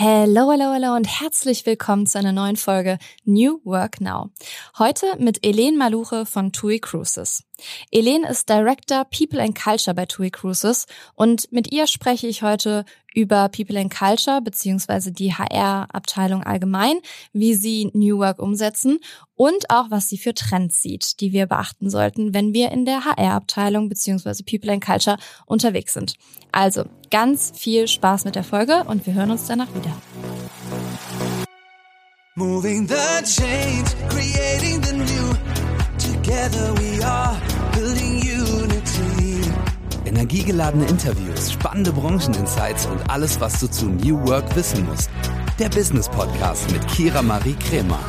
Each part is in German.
Hello, hello, hello und herzlich willkommen zu einer neuen Folge New Work Now. Heute mit Elen Maluche von TUI Cruises. Elen ist Director People and Culture bei TUI Cruises und mit ihr spreche ich heute über People and Culture beziehungsweise die HR-Abteilung allgemein, wie sie New Work umsetzen und auch was sie für Trends sieht, die wir beachten sollten, wenn wir in der HR-Abteilung beziehungsweise People and Culture unterwegs sind. Also ganz viel Spaß mit der Folge und wir hören uns danach wieder. Moving the change, creating the new. Together we are. Energiegeladene Interviews, spannende Brancheninsights und alles, was du zu New Work wissen musst. Der Business Podcast mit Kira Marie Kremer.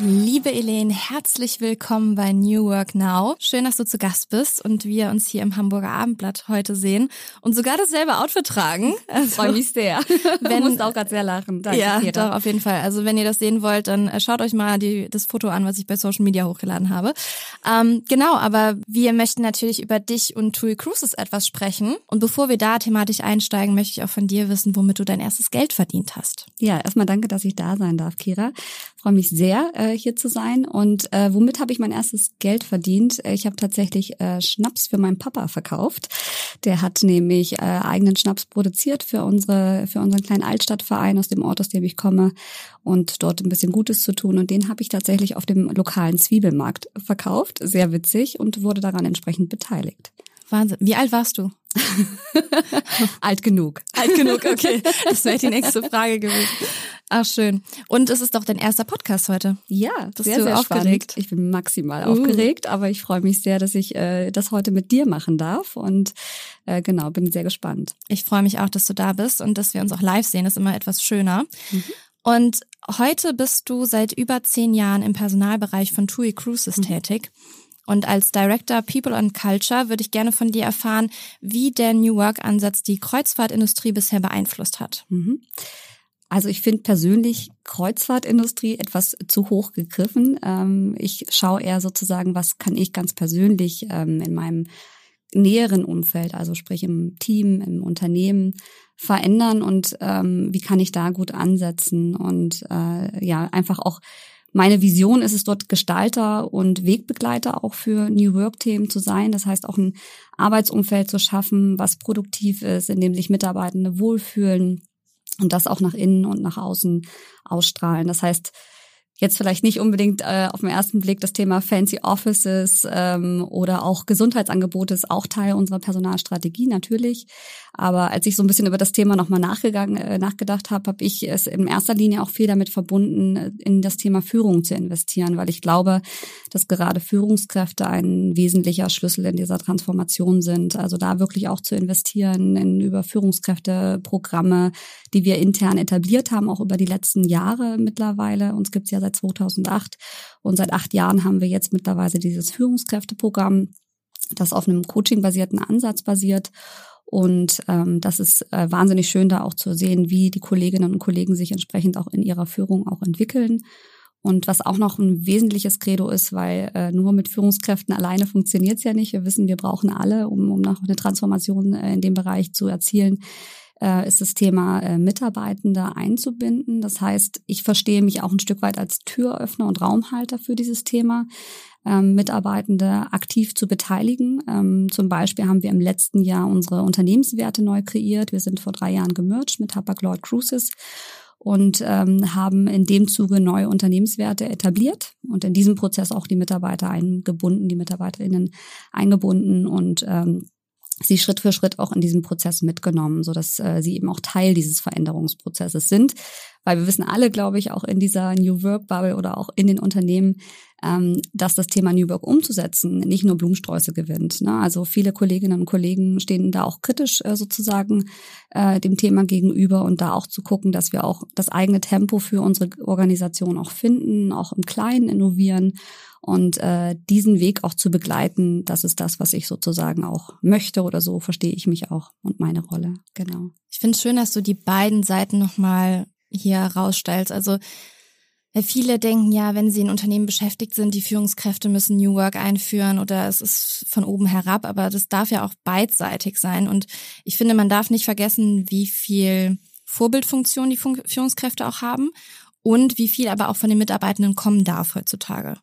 Liebe Elaine, herzlich willkommen bei New Work Now. Schön, dass du zu Gast bist und wir uns hier im Hamburger Abendblatt heute sehen und sogar dasselbe Outfit tragen. Also, Freue mich sehr. Wenn, du musst auch gerade sehr lachen. Danke, ja, Peter. doch, auf jeden Fall. Also wenn ihr das sehen wollt, dann äh, schaut euch mal die, das Foto an, was ich bei Social Media hochgeladen habe. Ähm, genau, aber wir möchten natürlich über dich und TUI Cruises etwas sprechen. Und bevor wir da thematisch einsteigen, möchte ich auch von dir wissen, womit du dein erstes Geld verdient hast. Ja, erstmal danke, dass ich da sein darf, Kira. Freue mich sehr, äh, hier zu sein. Und äh, womit habe ich mein erstes Geld verdient? Ich habe tatsächlich äh, Schnaps für meinen Papa verkauft. Der hat nämlich äh, eigenen Schnaps produziert für unsere für unseren kleinen Altstadtverein aus dem Ort, aus dem ich komme und dort ein bisschen Gutes zu tun. Und den habe ich tatsächlich auf dem lokalen Zwiebelmarkt verkauft. Sehr witzig und wurde daran entsprechend beteiligt. Wahnsinn. Wie alt warst du? Alt genug. Alt genug, okay. Das wäre die nächste Frage gewesen. Ach, schön. Und es ist doch dein erster Podcast heute. Ja, das sehr, sehr aufgeregt. Spannend. Ich bin maximal uh. aufgeregt, aber ich freue mich sehr, dass ich äh, das heute mit dir machen darf. Und äh, genau, bin sehr gespannt. Ich freue mich auch, dass du da bist und dass wir uns auch live sehen. Das ist immer etwas schöner. Mhm. Und heute bist du seit über zehn Jahren im Personalbereich von TUI Cruises mhm. tätig. Und als Director People and Culture würde ich gerne von dir erfahren, wie der New Work-Ansatz die Kreuzfahrtindustrie bisher beeinflusst hat. Mhm. Also ich finde persönlich Kreuzfahrtindustrie etwas zu hoch gegriffen. Ähm, ich schaue eher sozusagen, was kann ich ganz persönlich ähm, in meinem näheren Umfeld, also sprich im Team, im Unternehmen verändern und ähm, wie kann ich da gut ansetzen und äh, ja einfach auch meine Vision ist es dort Gestalter und Wegbegleiter auch für New Work-Themen zu sein. Das heißt auch ein Arbeitsumfeld zu schaffen, was produktiv ist, in dem sich Mitarbeitende wohlfühlen und das auch nach innen und nach außen ausstrahlen. Das heißt, jetzt vielleicht nicht unbedingt äh, auf den ersten Blick das Thema Fancy Offices ähm, oder auch Gesundheitsangebote ist auch Teil unserer Personalstrategie natürlich. Aber als ich so ein bisschen über das Thema nochmal nachgegangen, äh, nachgedacht habe, habe ich es in erster Linie auch viel damit verbunden, in das Thema Führung zu investieren, weil ich glaube, dass gerade Führungskräfte ein wesentlicher Schlüssel in dieser Transformation sind. Also da wirklich auch zu investieren in über Führungskräfteprogramme, die wir intern etabliert haben, auch über die letzten Jahre mittlerweile. Uns gibt es ja seit 2008 und seit acht Jahren haben wir jetzt mittlerweile dieses Führungskräfteprogramm, das auf einem coaching-basierten Ansatz basiert. Und ähm, das ist äh, wahnsinnig schön, da auch zu sehen, wie die Kolleginnen und Kollegen sich entsprechend auch in ihrer Führung auch entwickeln. Und was auch noch ein wesentliches Credo ist, weil äh, nur mit Führungskräften alleine funktioniert es ja nicht. Wir wissen, wir brauchen alle, um, um noch eine Transformation äh, in dem Bereich zu erzielen, äh, ist das Thema äh, Mitarbeitende einzubinden. Das heißt, ich verstehe mich auch ein Stück weit als Türöffner und Raumhalter für dieses Thema, ähm, Mitarbeitende aktiv zu beteiligen. Ähm, zum Beispiel haben wir im letzten Jahr unsere Unternehmenswerte neu kreiert. Wir sind vor drei Jahren gemerged mit Hapag-Lloyd Cruises und ähm, haben in dem Zuge neue Unternehmenswerte etabliert und in diesem Prozess auch die Mitarbeiter eingebunden, die MitarbeiterInnen eingebunden und ähm, sie Schritt für Schritt auch in diesem Prozess mitgenommen, so dass äh, sie eben auch Teil dieses Veränderungsprozesses sind. Weil wir wissen alle, glaube ich, auch in dieser New Work Bubble oder auch in den Unternehmen, ähm, dass das Thema New Work umzusetzen nicht nur Blumensträuße gewinnt. Ne? Also viele Kolleginnen und Kollegen stehen da auch kritisch äh, sozusagen äh, dem Thema gegenüber und da auch zu gucken, dass wir auch das eigene Tempo für unsere Organisation auch finden, auch im Kleinen innovieren und äh, diesen Weg auch zu begleiten, das ist das, was ich sozusagen auch möchte oder so verstehe ich mich auch und meine Rolle. Genau. Ich finde es schön, dass du die beiden Seiten nochmal hier herausstellst. Also weil viele denken ja, wenn sie in Unternehmen beschäftigt sind, die Führungskräfte müssen New Work einführen oder es ist von oben herab, aber das darf ja auch beidseitig sein. Und ich finde, man darf nicht vergessen, wie viel Vorbildfunktion die Führungskräfte auch haben und wie viel aber auch von den Mitarbeitenden kommen darf heutzutage.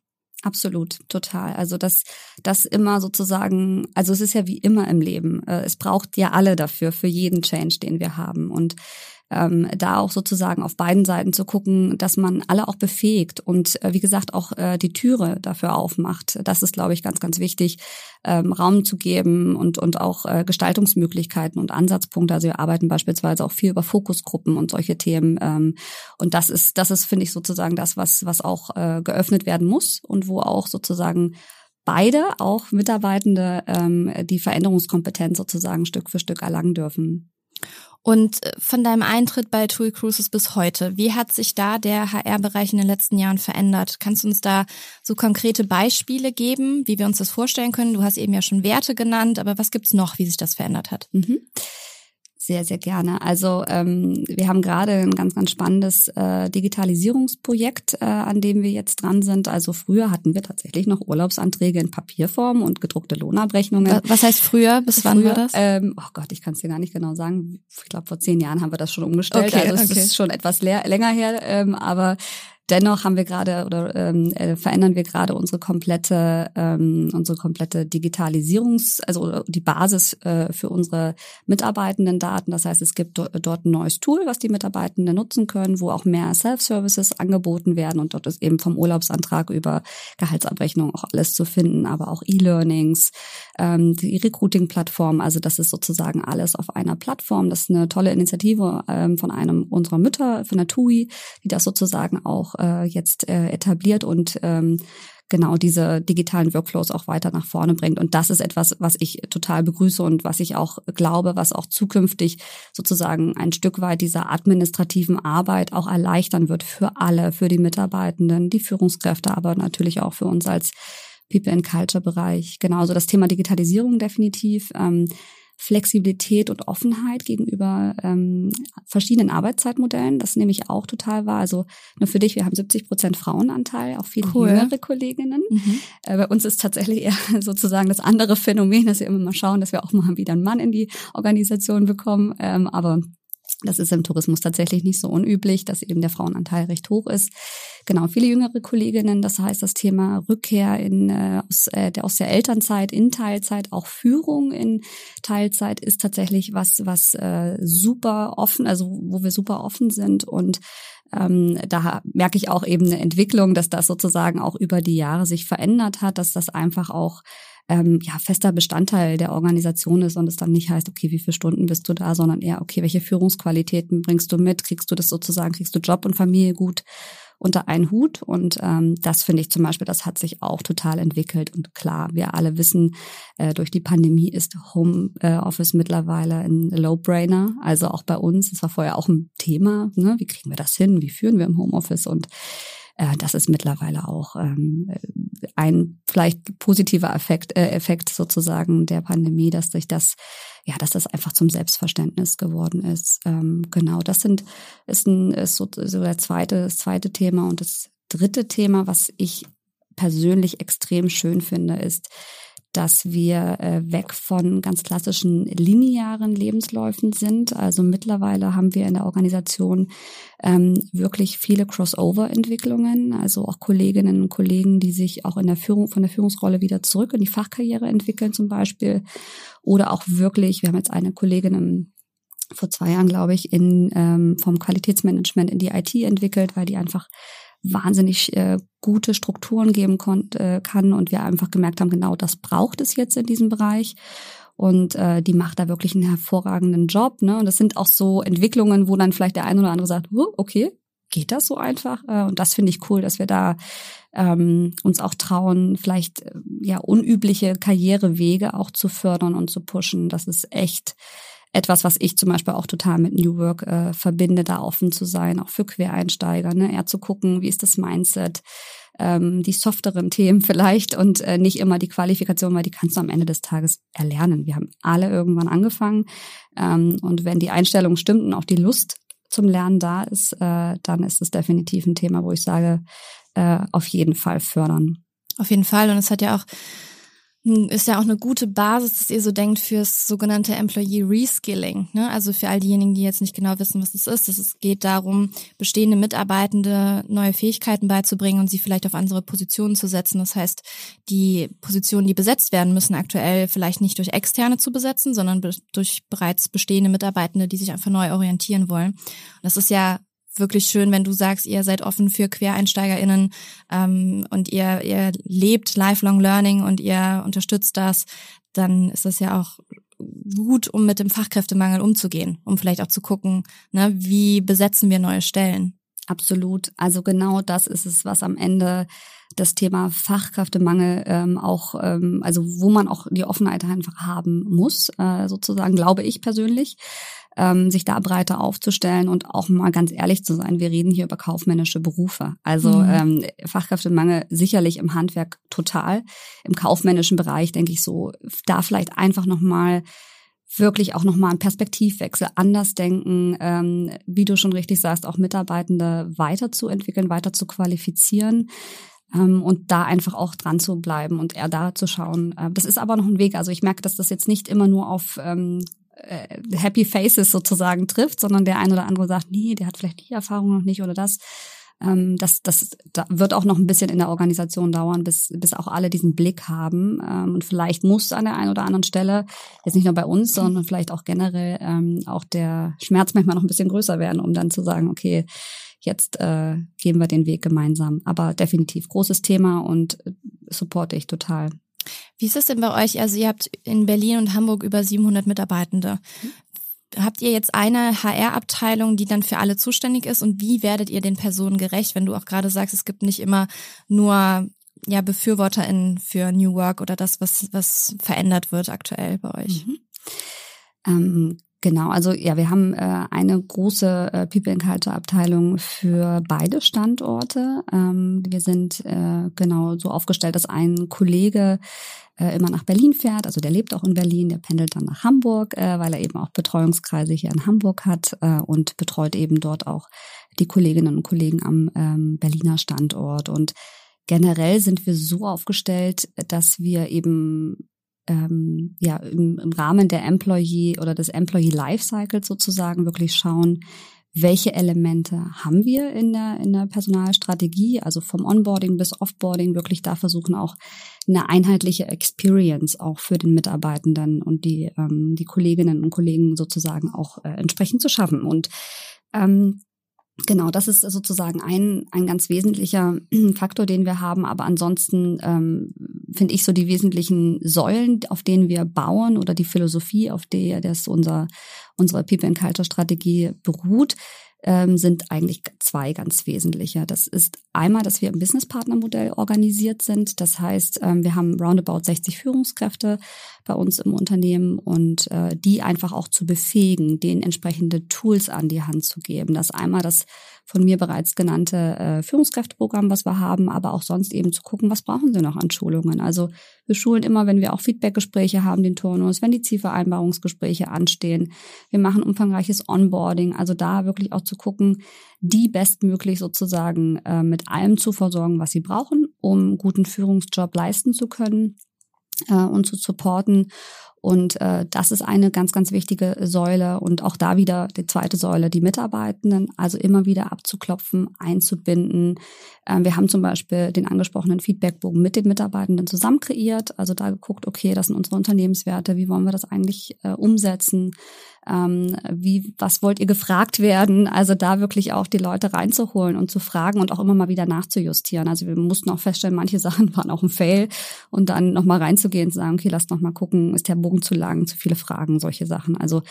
Absolut, total. Also das, das immer sozusagen, also es ist ja wie immer im Leben. Äh, es braucht ja alle dafür, für jeden Change, den wir haben. Und ähm, da auch sozusagen auf beiden Seiten zu gucken, dass man alle auch befähigt und äh, wie gesagt auch äh, die Türe dafür aufmacht. Das ist, glaube ich, ganz, ganz wichtig, ähm, Raum zu geben und, und auch äh, Gestaltungsmöglichkeiten und Ansatzpunkte. Also wir arbeiten beispielsweise auch viel über Fokusgruppen und solche Themen. Ähm, und das ist, das ist, finde ich, sozusagen das, was, was auch äh, geöffnet werden muss und wo auch sozusagen beide, auch Mitarbeitende, ähm, die Veränderungskompetenz sozusagen Stück für Stück erlangen dürfen. Und äh, von deinem Eintritt bei TUI Cruises bis heute, wie hat sich da der HR-Bereich in den letzten Jahren verändert? Kannst du uns da so konkrete Beispiele geben, wie wir uns das vorstellen können? Du hast eben ja schon Werte genannt, aber was gibt's noch, wie sich das verändert hat? Mhm. Sehr, sehr gerne. Also ähm, wir haben gerade ein ganz, ganz spannendes äh, Digitalisierungsprojekt, äh, an dem wir jetzt dran sind. Also früher hatten wir tatsächlich noch Urlaubsanträge in Papierform und gedruckte Lohnabrechnungen. Was heißt früher? Bis wann früher, war das? Ähm, oh Gott, ich kann es dir gar nicht genau sagen. Ich glaube, vor zehn Jahren haben wir das schon umgestellt. Okay, also es okay. ist schon etwas länger her. Ähm, aber Dennoch haben wir gerade oder ähm, äh, verändern wir gerade unsere komplette ähm, unsere komplette Digitalisierungs also die Basis äh, für unsere mitarbeitenden Daten. Das heißt, es gibt do dort ein neues Tool, was die Mitarbeitenden nutzen können, wo auch mehr Self-Services angeboten werden und dort ist eben vom Urlaubsantrag über Gehaltsabrechnung auch alles zu finden, aber auch E-Learnings, ähm, die Recruiting-Plattform. Also das ist sozusagen alles auf einer Plattform. Das ist eine tolle Initiative ähm, von einem unserer Mütter, von der TUI, die das sozusagen auch äh, jetzt äh, etabliert und ähm, genau diese digitalen Workflows auch weiter nach vorne bringt. Und das ist etwas, was ich total begrüße und was ich auch glaube, was auch zukünftig sozusagen ein Stück weit dieser administrativen Arbeit auch erleichtern wird für alle, für die Mitarbeitenden, die Führungskräfte, aber natürlich auch für uns als People and Culture Bereich. Genauso das Thema Digitalisierung definitiv. Ähm, Flexibilität und Offenheit gegenüber ähm, verschiedenen Arbeitszeitmodellen. Das nehme ich auch total wahr. Also nur für dich, wir haben 70 Prozent Frauenanteil, auch viele cool. jüngere Kolleginnen. Mhm. Äh, bei uns ist tatsächlich eher sozusagen das andere Phänomen, dass wir immer mal schauen, dass wir auch mal wieder einen Mann in die Organisation bekommen. Ähm, aber das ist im Tourismus tatsächlich nicht so unüblich, dass eben der Frauenanteil recht hoch ist. Genau, viele jüngere Kolleginnen, das heißt das Thema Rückkehr in, äh, aus, äh, der, aus der Elternzeit in Teilzeit, auch Führung in Teilzeit ist tatsächlich was, was äh, super offen, also wo wir super offen sind und ähm, da merke ich auch eben eine Entwicklung, dass das sozusagen auch über die Jahre sich verändert hat, dass das einfach auch ähm, ja, fester Bestandteil der Organisation ist und es dann nicht heißt, okay, wie viele Stunden bist du da, sondern eher, okay, welche Führungsqualitäten bringst du mit? Kriegst du das sozusagen, kriegst du Job und Familie gut unter einen Hut? Und ähm, das finde ich zum Beispiel, das hat sich auch total entwickelt. Und klar, wir alle wissen, äh, durch die Pandemie ist Homeoffice äh, mittlerweile ein Low-Brainer. Also auch bei uns, das war vorher auch ein Thema, ne? wie kriegen wir das hin? Wie führen wir im Homeoffice? Und äh, das ist mittlerweile auch ähm, ein vielleicht positiver Effekt, äh, Effekt sozusagen der Pandemie, dass sich das, ja, dass das einfach zum Selbstverständnis geworden ist. Ähm, genau, das sind ist, ein, ist so, so der zweite, das zweite Thema und das dritte Thema, was ich persönlich extrem schön finde, ist, dass wir äh, weg von ganz klassischen linearen Lebensläufen sind. Also mittlerweile haben wir in der Organisation ähm, wirklich viele Crossover-Entwicklungen, also auch Kolleginnen und Kollegen, die sich auch in der Führung von der Führungsrolle wieder zurück in die Fachkarriere entwickeln zum Beispiel. Oder auch wirklich, wir haben jetzt eine Kollegin im vor zwei Jahren, glaube ich, in, ähm, vom Qualitätsmanagement in die IT entwickelt, weil die einfach wahnsinnig äh, gute Strukturen geben konnt, äh, kann und wir einfach gemerkt haben, genau das braucht es jetzt in diesem Bereich. Und äh, die macht da wirklich einen hervorragenden Job. Ne? Und das sind auch so Entwicklungen, wo dann vielleicht der eine oder andere sagt, okay, geht das so einfach? Äh, und das finde ich cool, dass wir da ähm, uns auch trauen, vielleicht äh, ja unübliche Karrierewege auch zu fördern und zu pushen. Das ist echt etwas, was ich zum Beispiel auch total mit New Work äh, verbinde, da offen zu sein, auch für Quereinsteiger, ne? eher zu gucken, wie ist das Mindset, ähm, die softeren Themen vielleicht und äh, nicht immer die Qualifikation, weil die kannst du am Ende des Tages erlernen. Wir haben alle irgendwann angefangen ähm, und wenn die Einstellung stimmt und auch die Lust zum Lernen da ist, äh, dann ist es definitiv ein Thema, wo ich sage, äh, auf jeden Fall fördern. Auf jeden Fall und es hat ja auch ist ja auch eine gute Basis, dass ihr so denkt fürs sogenannte Employee Reskilling. Ne? Also für all diejenigen, die jetzt nicht genau wissen, was das ist. Es geht darum, bestehende Mitarbeitende neue Fähigkeiten beizubringen und sie vielleicht auf andere Positionen zu setzen. Das heißt, die Positionen, die besetzt werden, müssen aktuell vielleicht nicht durch Externe zu besetzen, sondern durch bereits bestehende Mitarbeitende, die sich einfach neu orientieren wollen. Und das ist ja wirklich schön, wenn du sagst, ihr seid offen für QuereinsteigerInnen ähm, und ihr, ihr lebt Lifelong Learning und ihr unterstützt das, dann ist das ja auch gut, um mit dem Fachkräftemangel umzugehen, um vielleicht auch zu gucken, ne, wie besetzen wir neue Stellen. Absolut. Also genau das ist es, was am Ende das Thema Fachkräftemangel ähm, auch, ähm, also wo man auch die Offenheit einfach haben muss, äh, sozusagen, glaube ich persönlich ähm, sich da breiter aufzustellen und auch mal ganz ehrlich zu sein. Wir reden hier über kaufmännische Berufe. Also mhm. ähm, Fachkräftemangel sicherlich im Handwerk total. Im kaufmännischen Bereich denke ich so, da vielleicht einfach nochmal wirklich auch nochmal einen Perspektivwechsel, anders denken, ähm, wie du schon richtig sagst, auch Mitarbeitende weiterzuentwickeln, weiter zu qualifizieren ähm, und da einfach auch dran zu bleiben und eher da zu schauen. Äh, das ist aber noch ein Weg. Also ich merke, dass das jetzt nicht immer nur auf ähm, äh, Happy Faces sozusagen trifft, sondern der ein oder andere sagt, nee, der hat vielleicht die Erfahrung noch nicht oder das. Ähm, das, das da wird auch noch ein bisschen in der Organisation dauern, bis, bis auch alle diesen Blick haben. Ähm, und vielleicht muss an der einen oder anderen Stelle, jetzt nicht nur bei uns, sondern vielleicht auch generell ähm, auch der Schmerz manchmal noch ein bisschen größer werden, um dann zu sagen, okay, jetzt äh, gehen wir den Weg gemeinsam. Aber definitiv großes Thema und äh, supporte ich total. Wie ist es denn bei euch? Also ihr habt in Berlin und Hamburg über 700 Mitarbeitende. Habt ihr jetzt eine HR-Abteilung, die dann für alle zuständig ist? Und wie werdet ihr den Personen gerecht, wenn du auch gerade sagst, es gibt nicht immer nur ja BefürworterInnen für New Work oder das, was, was verändert wird aktuell bei euch? Mhm. Ähm, Genau, also ja, wir haben äh, eine große äh, People and Culture Abteilung für beide Standorte. Ähm, wir sind äh, genau so aufgestellt, dass ein Kollege äh, immer nach Berlin fährt, also der lebt auch in Berlin, der pendelt dann nach Hamburg, äh, weil er eben auch Betreuungskreise hier in Hamburg hat äh, und betreut eben dort auch die Kolleginnen und Kollegen am ähm, Berliner Standort und Generell sind wir so aufgestellt, dass wir eben ähm, ja im, im Rahmen der Employee oder des Employee Lifecycles sozusagen wirklich schauen, welche Elemente haben wir in der, in der Personalstrategie, also vom Onboarding bis Offboarding, wirklich da versuchen auch eine einheitliche Experience auch für den Mitarbeitenden und die, ähm, die Kolleginnen und Kollegen sozusagen auch äh, entsprechend zu schaffen. Und ähm, Genau, das ist sozusagen ein, ein ganz wesentlicher Faktor, den wir haben. Aber ansonsten ähm, finde ich so die wesentlichen Säulen, auf denen wir bauen oder die Philosophie, auf der das unser, unsere People and Culture Strategie beruht, ähm, sind eigentlich zwei ganz wesentliche. Das ist einmal, dass wir im Business-Partner-Modell organisiert sind. Das heißt, ähm, wir haben roundabout 60 Führungskräfte bei uns im Unternehmen und äh, die einfach auch zu befähigen, denen entsprechende Tools an die Hand zu geben. Das einmal das von mir bereits genannte äh, Führungskräfteprogramm, was wir haben, aber auch sonst eben zu gucken, was brauchen sie noch an Schulungen. Also wir schulen immer, wenn wir auch Feedbackgespräche haben, den Turnus, wenn die Zielvereinbarungsgespräche anstehen. Wir machen umfangreiches Onboarding, also da wirklich auch zu gucken, die bestmöglich sozusagen äh, mit allem zu versorgen, was sie brauchen, um guten Führungsjob leisten zu können äh, und zu supporten. Und äh, das ist eine ganz, ganz wichtige Säule. Und auch da wieder die zweite Säule, die Mitarbeitenden, also immer wieder abzuklopfen, einzubinden. Ähm, wir haben zum Beispiel den angesprochenen Feedbackbogen mit den Mitarbeitenden zusammen kreiert. Also da geguckt, okay, das sind unsere Unternehmenswerte, wie wollen wir das eigentlich äh, umsetzen? ähm, wie, was wollt ihr gefragt werden? Also da wirklich auch die Leute reinzuholen und zu fragen und auch immer mal wieder nachzujustieren. Also wir mussten auch feststellen, manche Sachen waren auch ein Fail und dann nochmal reinzugehen und zu sagen, okay, lasst noch mal gucken, ist der Bogen zu lang, zu viele Fragen, solche Sachen. Also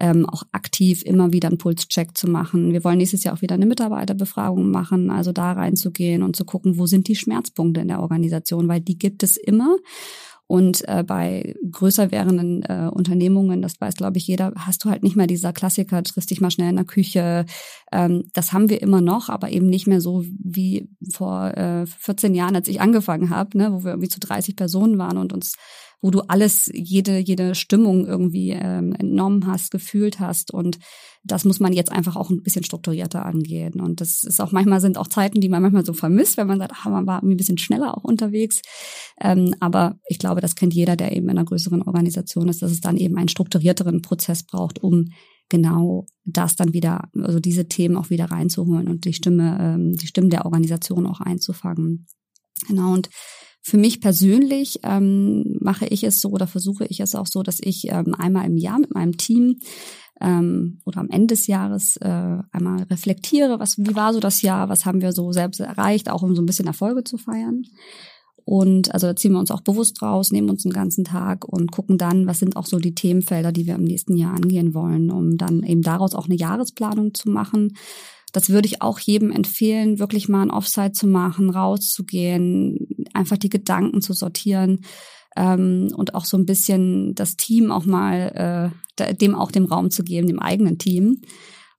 ähm, auch aktiv immer wieder einen Pulscheck zu machen. Wir wollen nächstes Jahr auch wieder eine Mitarbeiterbefragung machen, also da reinzugehen und zu gucken, wo sind die Schmerzpunkte in der Organisation, weil die gibt es immer. Und äh, bei größer werdenden äh, Unternehmungen, das weiß, glaube ich, jeder, hast du halt nicht mehr dieser Klassiker, triffst dich mal schnell in der Küche. Ähm, das haben wir immer noch, aber eben nicht mehr so wie vor äh, 14 Jahren, als ich angefangen habe, ne, wo wir irgendwie zu 30 Personen waren und uns wo du alles, jede, jede Stimmung irgendwie ähm, entnommen hast, gefühlt hast. Und das muss man jetzt einfach auch ein bisschen strukturierter angehen. Und das ist auch manchmal sind auch Zeiten, die man manchmal so vermisst, wenn man sagt, ach, man war irgendwie ein bisschen schneller auch unterwegs. Ähm, aber ich glaube, das kennt jeder, der eben in einer größeren Organisation ist, dass es dann eben einen strukturierteren Prozess braucht, um genau das dann wieder, also diese Themen auch wieder reinzuholen und die Stimme, ähm, die Stimmen der Organisation auch einzufangen. Genau, und für mich persönlich ähm, mache ich es so oder versuche ich es auch so, dass ich ähm, einmal im Jahr mit meinem Team ähm, oder am Ende des Jahres äh, einmal reflektiere, was wie war so das Jahr, was haben wir so selbst erreicht, auch um so ein bisschen Erfolge zu feiern. Und also da ziehen wir uns auch bewusst raus, nehmen uns einen ganzen Tag und gucken dann, was sind auch so die Themenfelder, die wir im nächsten Jahr angehen wollen, um dann eben daraus auch eine Jahresplanung zu machen. Das würde ich auch jedem empfehlen, wirklich mal ein Offside zu machen, rauszugehen, einfach die Gedanken zu sortieren ähm, und auch so ein bisschen das Team auch mal, äh, dem auch dem Raum zu geben, dem eigenen Team.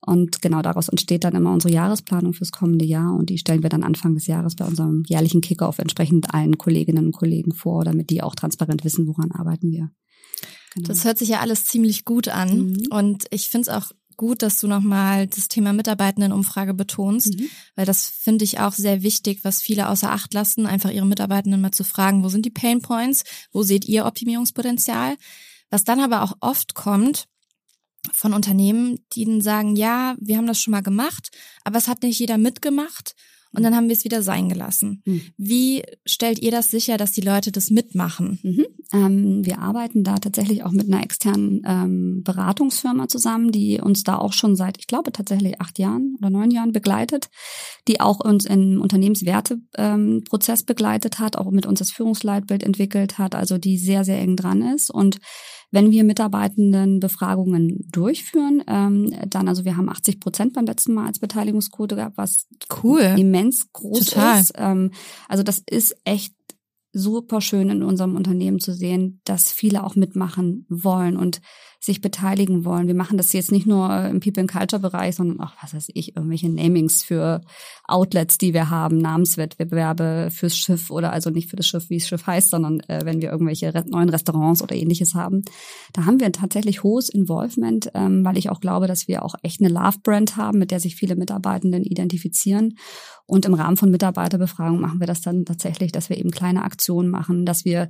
Und genau daraus entsteht dann immer unsere Jahresplanung fürs kommende Jahr und die stellen wir dann Anfang des Jahres bei unserem jährlichen Kickoff entsprechend allen Kolleginnen und Kollegen vor, damit die auch transparent wissen, woran arbeiten wir. Genau. Das hört sich ja alles ziemlich gut an mhm. und ich finde es auch gut, dass du nochmal das Thema Mitarbeitendenumfrage betonst, mhm. weil das finde ich auch sehr wichtig, was viele außer Acht lassen, einfach ihre Mitarbeitenden mal zu fragen, wo sind die Pain Points, wo seht ihr Optimierungspotenzial? Was dann aber auch oft kommt, von Unternehmen, die dann sagen, ja, wir haben das schon mal gemacht, aber es hat nicht jeder mitgemacht und dann haben wir es wieder sein gelassen. Mhm. Wie stellt ihr das sicher, dass die Leute das mitmachen? Mhm. Ähm, wir arbeiten da tatsächlich auch mit einer externen ähm, Beratungsfirma zusammen, die uns da auch schon seit, ich glaube, tatsächlich acht Jahren oder neun Jahren begleitet, die auch uns im Unternehmenswerteprozess ähm, begleitet hat, auch mit uns das Führungsleitbild entwickelt hat, also die sehr, sehr eng dran ist und wenn wir Mitarbeitenden Befragungen durchführen, ähm, dann, also wir haben 80 Prozent beim letzten Mal als Beteiligungsquote gehabt, was cool. immens groß Total. ist. Ähm, also das ist echt super schön in unserem Unternehmen zu sehen, dass viele auch mitmachen wollen und sich beteiligen wollen. Wir machen das jetzt nicht nur im People and Culture Bereich, sondern auch, was weiß ich, irgendwelche Namings für Outlets, die wir haben, Namenswettbewerbe fürs Schiff oder also nicht für das Schiff, wie das Schiff heißt, sondern äh, wenn wir irgendwelche neuen Restaurants oder ähnliches haben. Da haben wir tatsächlich hohes Involvement, ähm, weil ich auch glaube, dass wir auch echt eine Love-Brand haben, mit der sich viele Mitarbeitenden identifizieren. Und im Rahmen von Mitarbeiterbefragungen machen wir das dann tatsächlich, dass wir eben kleine Aktionen machen, dass wir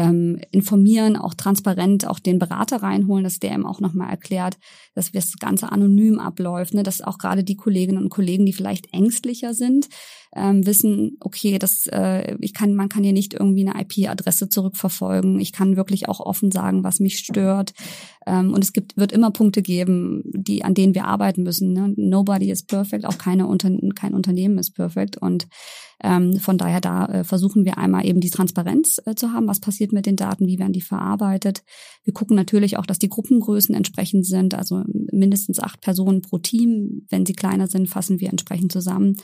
ähm, informieren, auch transparent auch den Berater reinholen, dass der ihm auch nochmal erklärt, dass das Ganze anonym abläuft, ne? dass auch gerade die Kolleginnen und Kollegen, die vielleicht ängstlicher sind, ähm, wissen, okay, das, äh, ich kann, man kann hier nicht irgendwie eine IP-Adresse zurückverfolgen. Ich kann wirklich auch offen sagen, was mich stört. Ähm, und es gibt, wird immer Punkte geben, die, an denen wir arbeiten müssen. Ne? Nobody is perfect, auch keine Unter kein Unternehmen ist perfect. Und ähm, von daher da äh, versuchen wir einmal eben die Transparenz äh, zu haben. Was passiert mit den Daten? Wie werden die verarbeitet? Wir gucken natürlich auch, dass die Gruppengrößen entsprechend sind. Also mindestens acht Personen pro Team. Wenn sie kleiner sind, fassen wir entsprechend zusammen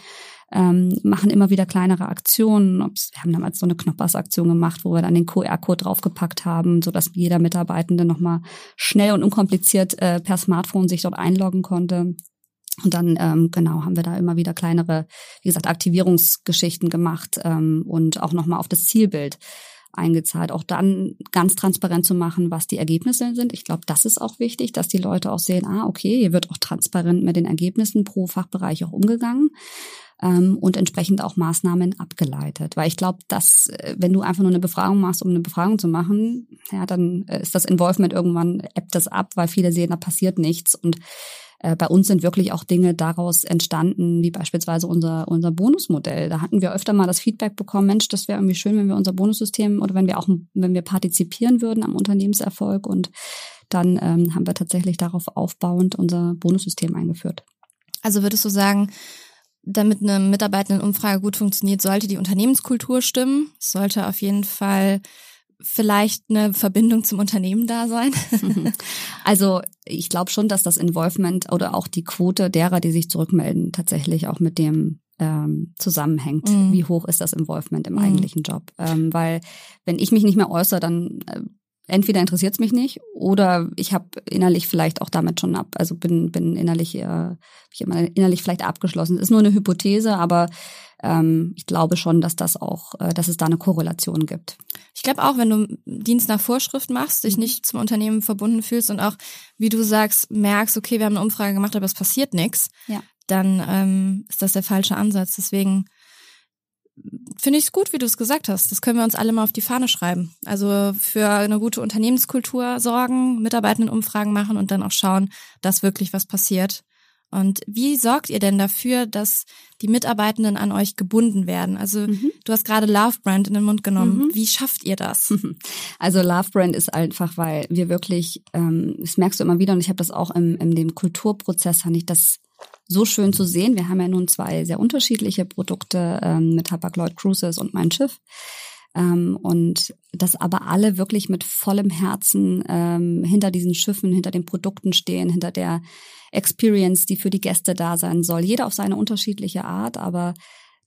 ähm, machen immer wieder kleinere Aktionen. Wir haben damals so eine Knoppers-Aktion gemacht, wo wir dann den QR-Code draufgepackt haben, so dass jeder Mitarbeitende nochmal schnell und unkompliziert äh, per Smartphone sich dort einloggen konnte. Und dann, ähm, genau, haben wir da immer wieder kleinere, wie gesagt, Aktivierungsgeschichten gemacht ähm, und auch nochmal auf das Zielbild eingezahlt. Auch dann ganz transparent zu machen, was die Ergebnisse sind. Ich glaube, das ist auch wichtig, dass die Leute auch sehen, ah, okay, hier wird auch transparent mit den Ergebnissen pro Fachbereich auch umgegangen ähm, und entsprechend auch Maßnahmen abgeleitet. Weil ich glaube, dass äh, wenn du einfach nur eine Befragung machst, um eine Befragung zu machen, ja, dann äh, ist das Involvement irgendwann ebbt das ab, weil viele sehen, da passiert nichts und äh, bei uns sind wirklich auch Dinge daraus entstanden, wie beispielsweise unser, unser Bonusmodell. Da hatten wir öfter mal das Feedback bekommen, Mensch, das wäre irgendwie schön, wenn wir unser Bonussystem oder wenn wir auch, wenn wir partizipieren würden am Unternehmenserfolg. Und dann ähm, haben wir tatsächlich darauf aufbauend unser Bonussystem eingeführt. Also würdest du sagen, damit eine Mitarbeitendenumfrage gut funktioniert, sollte die Unternehmenskultur stimmen. Es sollte auf jeden Fall vielleicht eine Verbindung zum Unternehmen da sein? Also ich glaube schon, dass das Involvement oder auch die Quote derer, die sich zurückmelden, tatsächlich auch mit dem ähm, zusammenhängt. Mhm. Wie hoch ist das Involvement im mhm. eigentlichen Job? Ähm, weil wenn ich mich nicht mehr äußere, dann äh, entweder interessiert es mich nicht oder ich habe innerlich vielleicht auch damit schon ab, also bin bin innerlich äh, ich innerlich vielleicht abgeschlossen. Ist nur eine Hypothese, aber ähm, ich glaube schon, dass das auch, äh, dass es da eine Korrelation gibt. Ich glaube auch, wenn du Dienst nach Vorschrift machst, dich mhm. nicht zum Unternehmen verbunden fühlst und auch, wie du sagst, merkst, okay, wir haben eine Umfrage gemacht, aber es passiert nichts, ja. dann ähm, ist das der falsche Ansatz. Deswegen finde ich es gut, wie du es gesagt hast. Das können wir uns alle mal auf die Fahne schreiben. Also für eine gute Unternehmenskultur sorgen, Mitarbeitendenumfragen machen und dann auch schauen, dass wirklich was passiert. Und wie sorgt ihr denn dafür, dass die Mitarbeitenden an euch gebunden werden? Also mhm. du hast gerade Love Brand in den Mund genommen. Mhm. Wie schafft ihr das? Also Love Brand ist einfach, weil wir wirklich, ähm, das merkst du immer wieder und ich habe das auch im, in dem Kulturprozess, fand ich das so schön zu sehen. Wir haben ja nun zwei sehr unterschiedliche Produkte ähm, mit Hapag-Lloyd Cruises und Mein Schiff. Ähm, und dass aber alle wirklich mit vollem Herzen ähm, hinter diesen Schiffen, hinter den Produkten stehen, hinter der Experience, die für die Gäste da sein soll. Jeder auf seine unterschiedliche Art, aber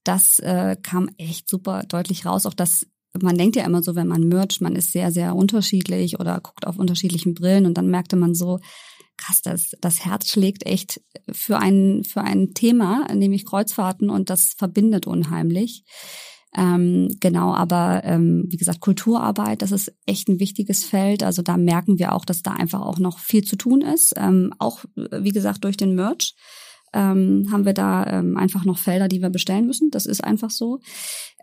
das äh, kam echt super deutlich raus. Auch das, man denkt ja immer so, wenn man mercht, man ist sehr, sehr unterschiedlich oder guckt auf unterschiedlichen Brillen und dann merkte man so, krass, das, das Herz schlägt echt für ein, für ein Thema, nämlich Kreuzfahrten und das verbindet unheimlich. Ähm, genau, aber ähm, wie gesagt, Kulturarbeit, das ist echt ein wichtiges Feld. Also da merken wir auch, dass da einfach auch noch viel zu tun ist. Ähm, auch, wie gesagt, durch den Merch ähm, haben wir da ähm, einfach noch Felder, die wir bestellen müssen. Das ist einfach so.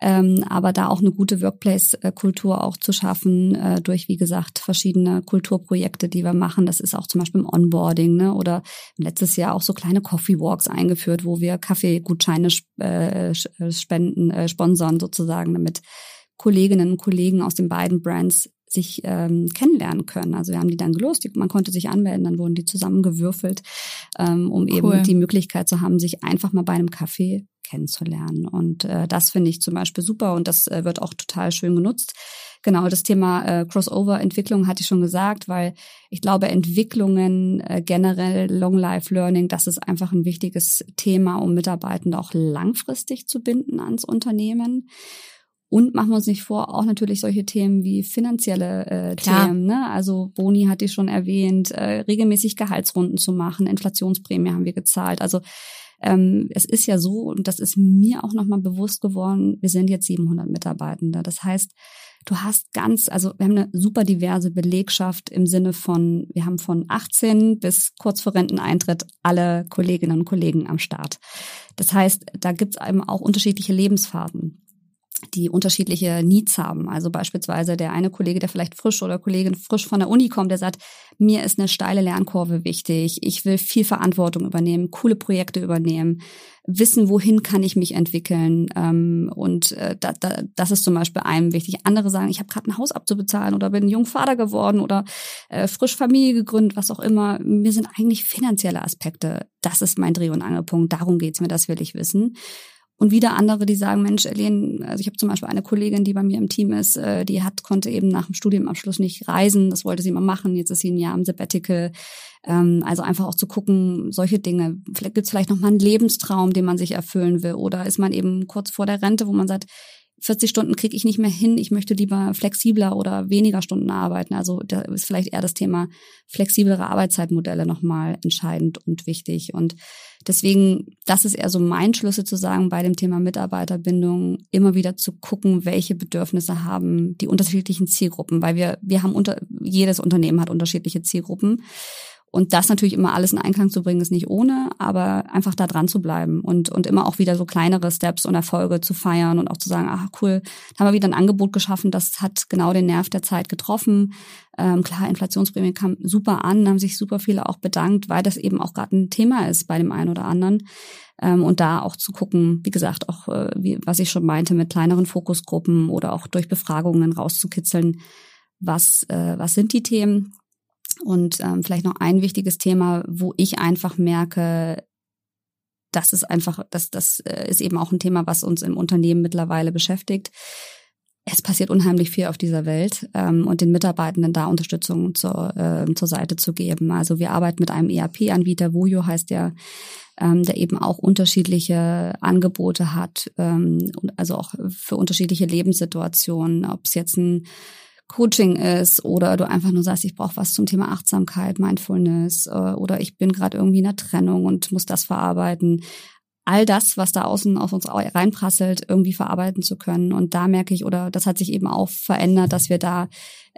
Ähm, aber da auch eine gute Workplace-Kultur auch zu schaffen äh, durch, wie gesagt, verschiedene Kulturprojekte, die wir machen. Das ist auch zum Beispiel im Onboarding, ne? Oder letztes Jahr auch so kleine Coffee Walks eingeführt, wo wir Kaffeegutscheine äh, spenden, äh, sponsern sozusagen, damit Kolleginnen und Kollegen aus den beiden Brands sich ähm, kennenlernen können. Also wir haben die dann gelost, man konnte sich anmelden, dann wurden die zusammengewürfelt, ähm, um cool. eben die Möglichkeit zu haben, sich einfach mal bei einem Kaffee kennenzulernen. Und äh, das finde ich zum Beispiel super und das äh, wird auch total schön genutzt. Genau, das Thema äh, Crossover-Entwicklung hatte ich schon gesagt, weil ich glaube, Entwicklungen äh, generell, Long-Life-Learning, das ist einfach ein wichtiges Thema, um Mitarbeitende auch langfristig zu binden ans Unternehmen. Und machen wir uns nicht vor, auch natürlich solche Themen wie finanzielle äh, Themen. Ne? Also Boni hatte ich schon erwähnt, äh, regelmäßig Gehaltsrunden zu machen, Inflationsprämie haben wir gezahlt. Also ähm, es ist ja so, und das ist mir auch nochmal bewusst geworden, wir sind jetzt 700 Mitarbeitende. Das heißt, du hast ganz, also wir haben eine super diverse Belegschaft im Sinne von, wir haben von 18 bis kurz vor Renteneintritt alle Kolleginnen und Kollegen am Start. Das heißt, da gibt es eben auch unterschiedliche Lebensphasen die unterschiedliche Needs haben. Also beispielsweise der eine Kollege, der vielleicht frisch oder Kollegin frisch von der Uni kommt, der sagt, mir ist eine steile Lernkurve wichtig, ich will viel Verantwortung übernehmen, coole Projekte übernehmen, wissen, wohin kann ich mich entwickeln. Ähm, und äh, da, da, das ist zum Beispiel einem wichtig. Andere sagen, ich habe gerade ein Haus abzubezahlen oder bin Jungvater geworden oder äh, frisch Familie gegründet, was auch immer. Mir sind eigentlich finanzielle Aspekte. Das ist mein Dreh- und Angelpunkt. Darum geht's mir, das will ich wissen. Und wieder andere, die sagen, Mensch, Elen, also ich habe zum Beispiel eine Kollegin, die bei mir im Team ist, äh, die hat, konnte eben nach dem Studiumabschluss nicht reisen, das wollte sie mal machen, jetzt ist sie ein Jahr im Sabbatical. Ähm, also einfach auch zu gucken, solche Dinge. Vielleicht gibt es vielleicht noch mal einen Lebenstraum, den man sich erfüllen will. Oder ist man eben kurz vor der Rente, wo man sagt, 40 Stunden kriege ich nicht mehr hin, ich möchte lieber flexibler oder weniger Stunden arbeiten. Also da ist vielleicht eher das Thema flexiblere Arbeitszeitmodelle nochmal entscheidend und wichtig. Und deswegen, das ist eher so mein Schlüssel zu sagen, bei dem Thema Mitarbeiterbindung immer wieder zu gucken, welche Bedürfnisse haben die unterschiedlichen Zielgruppen, weil wir, wir haben unter, jedes Unternehmen hat unterschiedliche Zielgruppen. Und das natürlich immer alles in Einklang zu bringen, ist nicht ohne, aber einfach da dran zu bleiben und, und immer auch wieder so kleinere Steps und Erfolge zu feiern und auch zu sagen, ach cool, da haben wir wieder ein Angebot geschaffen, das hat genau den Nerv der Zeit getroffen. Ähm, klar, Inflationsprämie kam super an, haben sich super viele auch bedankt, weil das eben auch gerade ein Thema ist bei dem einen oder anderen. Ähm, und da auch zu gucken, wie gesagt, auch, äh, wie, was ich schon meinte, mit kleineren Fokusgruppen oder auch durch Befragungen rauszukitzeln, was, äh, was sind die Themen und ähm, vielleicht noch ein wichtiges Thema, wo ich einfach merke, das ist einfach, das, das äh, ist eben auch ein Thema, was uns im Unternehmen mittlerweile beschäftigt. Es passiert unheimlich viel auf dieser Welt ähm, und den Mitarbeitenden da Unterstützung zur, äh, zur Seite zu geben. Also wir arbeiten mit einem ERP-Anbieter, Vujo heißt der, ähm, der eben auch unterschiedliche Angebote hat, ähm, also auch für unterschiedliche Lebenssituationen, ob es jetzt ein Coaching ist oder du einfach nur sagst, ich brauche was zum Thema Achtsamkeit, Mindfulness äh, oder ich bin gerade irgendwie in einer Trennung und muss das verarbeiten all das, was da außen auf uns reinprasselt, irgendwie verarbeiten zu können. Und da merke ich, oder das hat sich eben auch verändert, dass wir da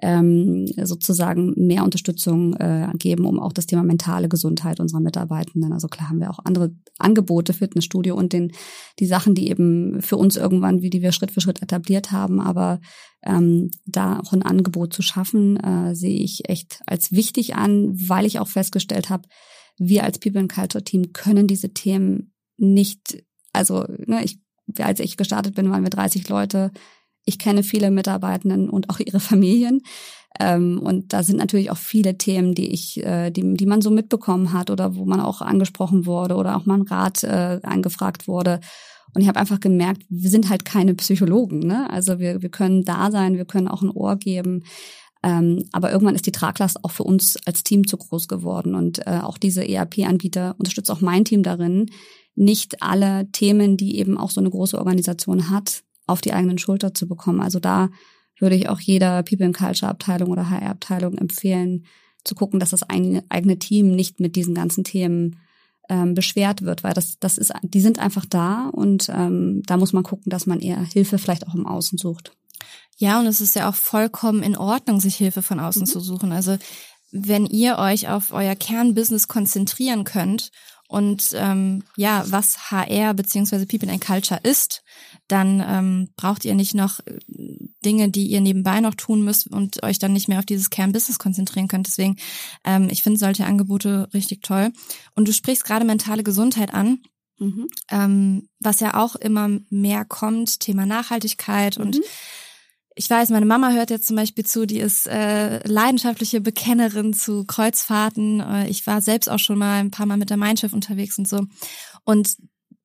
ähm, sozusagen mehr Unterstützung äh, geben, um auch das Thema mentale Gesundheit unserer Mitarbeitenden. Also klar haben wir auch andere Angebote, Fitnessstudio und den, die Sachen, die eben für uns irgendwann, wie die wir Schritt für Schritt etabliert haben. Aber ähm, da auch ein Angebot zu schaffen, äh, sehe ich echt als wichtig an, weil ich auch festgestellt habe, wir als People and Culture Team können diese Themen nicht, also ne, ich, als ich gestartet bin, waren wir 30 Leute. Ich kenne viele Mitarbeitenden und auch ihre Familien. Ähm, und da sind natürlich auch viele Themen, die ich, äh, die, die man so mitbekommen hat oder wo man auch angesprochen wurde oder auch mal ein Rat äh, angefragt wurde. Und ich habe einfach gemerkt, wir sind halt keine Psychologen. Ne? Also wir, wir können da sein, wir können auch ein Ohr geben. Ähm, aber irgendwann ist die Traglast auch für uns als Team zu groß geworden. Und äh, auch diese ERP-Anbieter unterstützt auch mein Team darin, nicht alle Themen, die eben auch so eine große Organisation hat, auf die eigenen Schulter zu bekommen. Also da würde ich auch jeder People and Culture Abteilung oder HR Abteilung empfehlen, zu gucken, dass das eigene Team nicht mit diesen ganzen Themen ähm, beschwert wird, weil das, das ist, die sind einfach da und ähm, da muss man gucken, dass man eher Hilfe vielleicht auch im Außen sucht. Ja, und es ist ja auch vollkommen in Ordnung, sich Hilfe von außen mhm. zu suchen. Also wenn ihr euch auf euer Kernbusiness konzentrieren könnt und ähm, ja, was HR beziehungsweise People and Culture ist, dann ähm, braucht ihr nicht noch äh, Dinge, die ihr nebenbei noch tun müsst und euch dann nicht mehr auf dieses Kernbusiness konzentrieren könnt. Deswegen, ähm, ich finde solche Angebote richtig toll. Und du sprichst gerade mentale Gesundheit an. Mhm. Ähm, was ja auch immer mehr kommt, Thema Nachhaltigkeit und mhm ich weiß, meine Mama hört jetzt zum Beispiel zu, die ist äh, leidenschaftliche Bekennerin zu Kreuzfahrten. Äh, ich war selbst auch schon mal ein paar Mal mit der Mein Schiff unterwegs und so. Und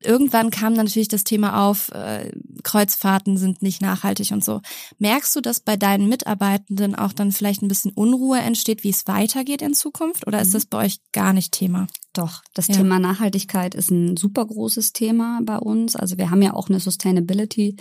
irgendwann kam dann natürlich das Thema auf, äh, Kreuzfahrten sind nicht nachhaltig und so. Merkst du, dass bei deinen Mitarbeitenden auch dann vielleicht ein bisschen Unruhe entsteht, wie es weitergeht in Zukunft? Oder ist mhm. das bei euch gar nicht Thema? Doch, das ja. Thema Nachhaltigkeit ist ein super großes Thema bei uns. Also wir haben ja auch eine Sustainability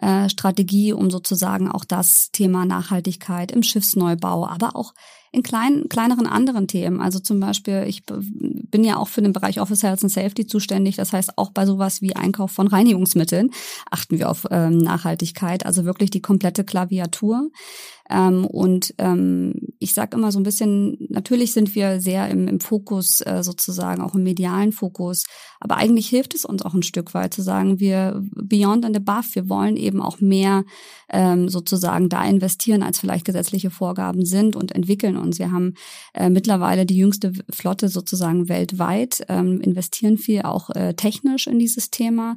äh, Strategie, um sozusagen auch das Thema Nachhaltigkeit im Schiffsneubau, aber auch in kleinen, kleineren anderen Themen. Also zum Beispiel, ich bin ja auch für den Bereich Office Health and Safety zuständig. Das heißt, auch bei sowas wie Einkauf von Reinigungsmitteln achten wir auf ähm, Nachhaltigkeit, also wirklich die komplette Klaviatur. Ähm, und ähm, ich sage immer so ein bisschen, natürlich sind wir sehr im, im Fokus äh, sozusagen, auch im medialen Fokus, aber eigentlich hilft es uns auch ein Stück weit zu sagen, wir beyond and above, wir wollen eben auch mehr ähm, sozusagen da investieren, als vielleicht gesetzliche Vorgaben sind und entwickeln uns. Wir haben äh, mittlerweile die jüngste Flotte sozusagen weltweit, ähm, investieren viel auch äh, technisch in dieses Thema.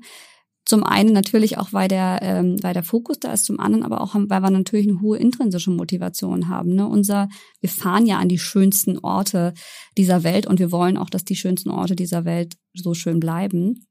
Zum einen natürlich auch, weil der, ähm, weil der Fokus da ist, zum anderen aber auch, weil wir natürlich eine hohe intrinsische Motivation haben. Ne? Unser, wir fahren ja an die schönsten Orte dieser Welt und wir wollen auch, dass die schönsten Orte dieser Welt so schön bleiben.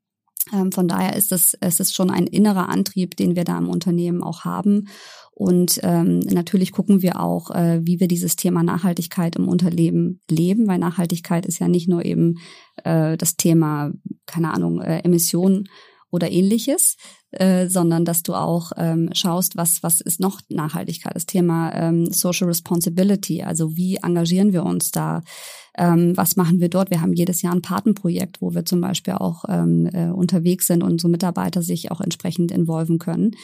Ähm, von daher ist es, es ist schon ein innerer Antrieb, den wir da im Unternehmen auch haben. Und ähm, natürlich gucken wir auch, äh, wie wir dieses Thema Nachhaltigkeit im Unternehmen leben, weil Nachhaltigkeit ist ja nicht nur eben äh, das Thema, keine Ahnung, äh, Emissionen oder ähnliches, äh, sondern dass du auch ähm, schaust, was, was ist noch Nachhaltigkeit, das Thema ähm, Social Responsibility, also wie engagieren wir uns da, ähm, was machen wir dort. Wir haben jedes Jahr ein Patenprojekt, wo wir zum Beispiel auch ähm, äh, unterwegs sind und unsere Mitarbeiter sich auch entsprechend involven können.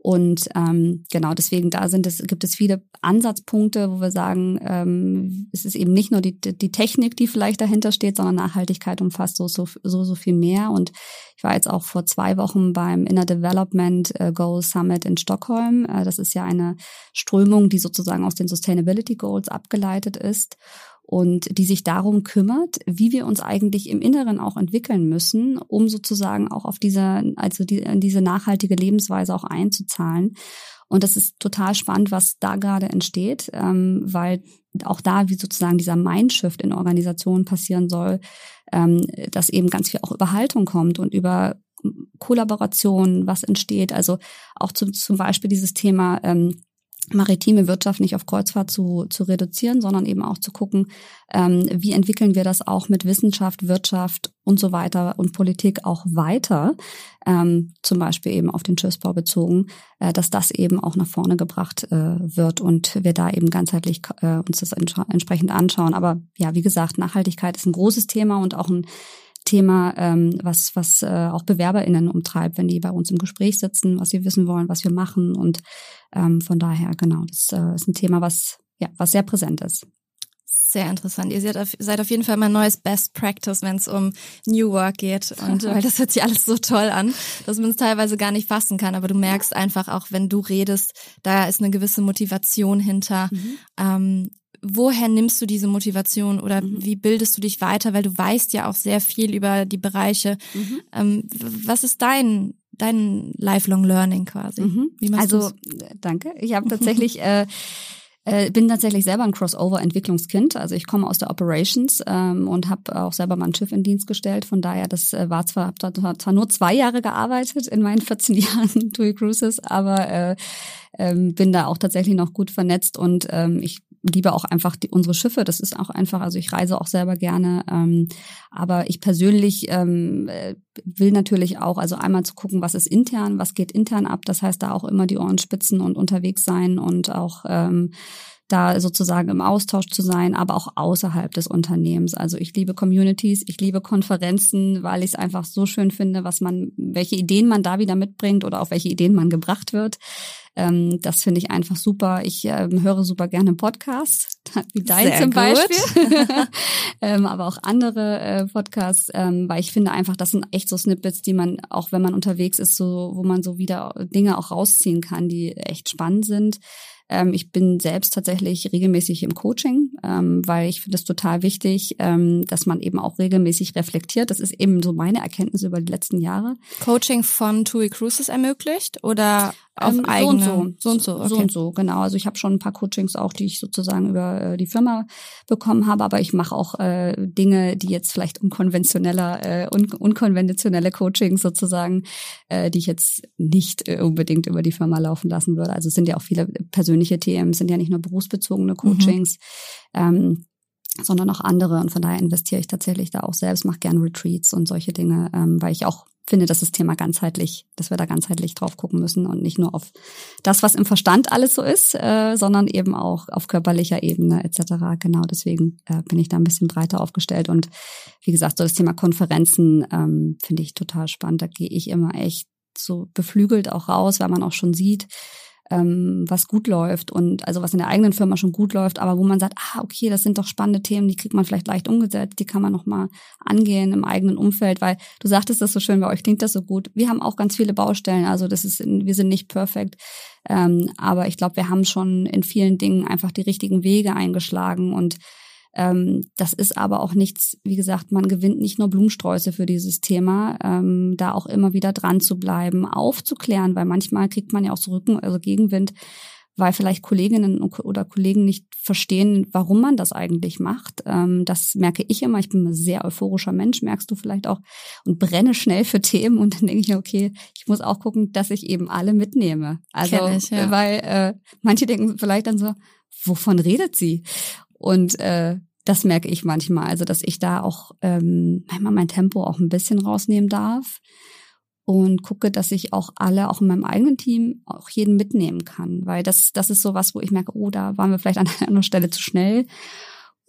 Und ähm, genau deswegen da sind es, gibt es viele Ansatzpunkte, wo wir sagen, ähm, es ist eben nicht nur die, die Technik, die vielleicht dahinter steht, sondern Nachhaltigkeit umfasst so, so, so, so viel mehr. Und ich war jetzt auch vor zwei Wochen beim Inner Development äh, Goal Summit in Stockholm. Äh, das ist ja eine Strömung, die sozusagen aus den Sustainability Goals abgeleitet ist und die sich darum kümmert, wie wir uns eigentlich im Inneren auch entwickeln müssen, um sozusagen auch auf diese, also die, diese nachhaltige Lebensweise auch einzuzahlen. Und das ist total spannend, was da gerade entsteht, ähm, weil auch da wie sozusagen dieser Mindshift in Organisationen passieren soll, ähm, dass eben ganz viel auch über Haltung kommt und über Kollaboration, was entsteht. Also auch zum, zum Beispiel dieses Thema ähm, maritime Wirtschaft nicht auf Kreuzfahrt zu, zu reduzieren, sondern eben auch zu gucken, ähm, wie entwickeln wir das auch mit Wissenschaft, Wirtschaft und so weiter und Politik auch weiter, ähm, zum Beispiel eben auf den Schiffsbau bezogen, äh, dass das eben auch nach vorne gebracht äh, wird und wir da eben ganzheitlich äh, uns das entsprechend anschauen. Aber ja, wie gesagt, Nachhaltigkeit ist ein großes Thema und auch ein Thema, ähm, was, was äh, auch BewerberInnen umtreibt, wenn die bei uns im Gespräch sitzen, was sie wissen wollen, was wir machen. Und ähm, von daher, genau, das äh, ist ein Thema, was, ja, was sehr präsent ist. Sehr interessant. Ihr seid auf, seid auf jeden Fall mein neues Best Practice, wenn es um New Work geht. Und weil das hört sich alles so toll an, dass man es teilweise gar nicht fassen kann. Aber du merkst einfach auch, wenn du redest, da ist eine gewisse Motivation hinter. Mhm. Ähm, woher nimmst du diese Motivation oder mhm. wie bildest du dich weiter? Weil du weißt ja auch sehr viel über die Bereiche. Mhm. Ähm, was ist dein dein Lifelong Learning quasi? Mhm. also du's? danke. Ich habe tatsächlich äh, äh, bin tatsächlich selber ein Crossover-Entwicklungskind. Also ich komme aus der Operations ähm, und habe auch selber mein Schiff in Dienst gestellt. Von daher, das äh, war zwar, habe zwar nur zwei Jahre gearbeitet in meinen 14 Jahren TUI Cruises, aber äh, ähm, bin da auch tatsächlich noch gut vernetzt und ähm, ich liebe auch einfach die, unsere Schiffe. Das ist auch einfach, also ich reise auch selber gerne. Ähm, aber ich persönlich ähm, äh, will natürlich auch, also einmal zu gucken, was ist intern, was geht intern ab. Das heißt, da auch immer die Ohren spitzen und unterwegs sein und auch ähm, da sozusagen im Austausch zu sein, aber auch außerhalb des Unternehmens. Also ich liebe Communities, ich liebe Konferenzen, weil ich es einfach so schön finde, was man, welche Ideen man da wieder mitbringt oder auf welche Ideen man gebracht wird. Ähm, das finde ich einfach super. Ich ähm, höre super gerne Podcasts, wie dein zum Beispiel, ähm, aber auch andere äh, Podcasts, ähm, weil ich finde einfach, das sind echt so Snippets, die man, auch wenn man unterwegs ist, so, wo man so wieder Dinge auch rausziehen kann, die echt spannend sind. Ähm, ich bin selbst tatsächlich regelmäßig im Coaching, ähm, weil ich finde es total wichtig, dass man eben auch regelmäßig reflektiert. Das ist eben so meine Erkenntnis über die letzten Jahre. Coaching von TUI Cruises ermöglicht oder auf ähm, eigene? So und so. So und so, okay. so und so, genau. Also ich habe schon ein paar Coachings auch, die ich sozusagen über äh, die Firma bekommen habe, aber ich mache auch äh, Dinge, die jetzt vielleicht unkonventioneller, äh, un unkonventionelle Coachings sozusagen, äh, die ich jetzt nicht äh, unbedingt über die Firma laufen lassen würde. Also es sind ja auch viele persönliche Themen, es sind ja nicht nur berufsbezogene mhm. Coachings. Mhm. Ähm, sondern auch andere. Und von daher investiere ich tatsächlich da auch selbst, mache gern Retreats und solche Dinge, ähm, weil ich auch finde, dass das Thema ganzheitlich, dass wir da ganzheitlich drauf gucken müssen und nicht nur auf das, was im Verstand alles so ist, äh, sondern eben auch auf körperlicher Ebene etc. Genau, deswegen äh, bin ich da ein bisschen breiter aufgestellt und wie gesagt, so das Thema Konferenzen ähm, finde ich total spannend. Da gehe ich immer echt so beflügelt auch raus, weil man auch schon sieht, ähm, was gut läuft und also was in der eigenen Firma schon gut läuft, aber wo man sagt, ah, okay, das sind doch spannende Themen, die kriegt man vielleicht leicht umgesetzt, die kann man nochmal angehen im eigenen Umfeld, weil du sagtest das so schön, bei euch klingt das so gut. Wir haben auch ganz viele Baustellen, also das ist, wir sind nicht perfekt, ähm, aber ich glaube, wir haben schon in vielen Dingen einfach die richtigen Wege eingeschlagen und ähm, das ist aber auch nichts, wie gesagt, man gewinnt nicht nur Blumensträuße für dieses Thema, ähm, da auch immer wieder dran zu bleiben, aufzuklären, weil manchmal kriegt man ja auch so Rücken, also Gegenwind, weil vielleicht Kolleginnen oder Kollegen nicht verstehen, warum man das eigentlich macht. Ähm, das merke ich immer. Ich bin ein sehr euphorischer Mensch, merkst du vielleicht auch, und brenne schnell für Themen. Und dann denke ich, okay, ich muss auch gucken, dass ich eben alle mitnehme. Also, ich, ja. weil äh, manche denken vielleicht dann so, wovon redet sie? Und äh, das merke ich manchmal, also dass ich da auch ähm, manchmal mein Tempo auch ein bisschen rausnehmen darf und gucke, dass ich auch alle, auch in meinem eigenen Team, auch jeden mitnehmen kann, weil das das ist so was, wo ich merke, oh, da waren wir vielleicht an einer Stelle zu schnell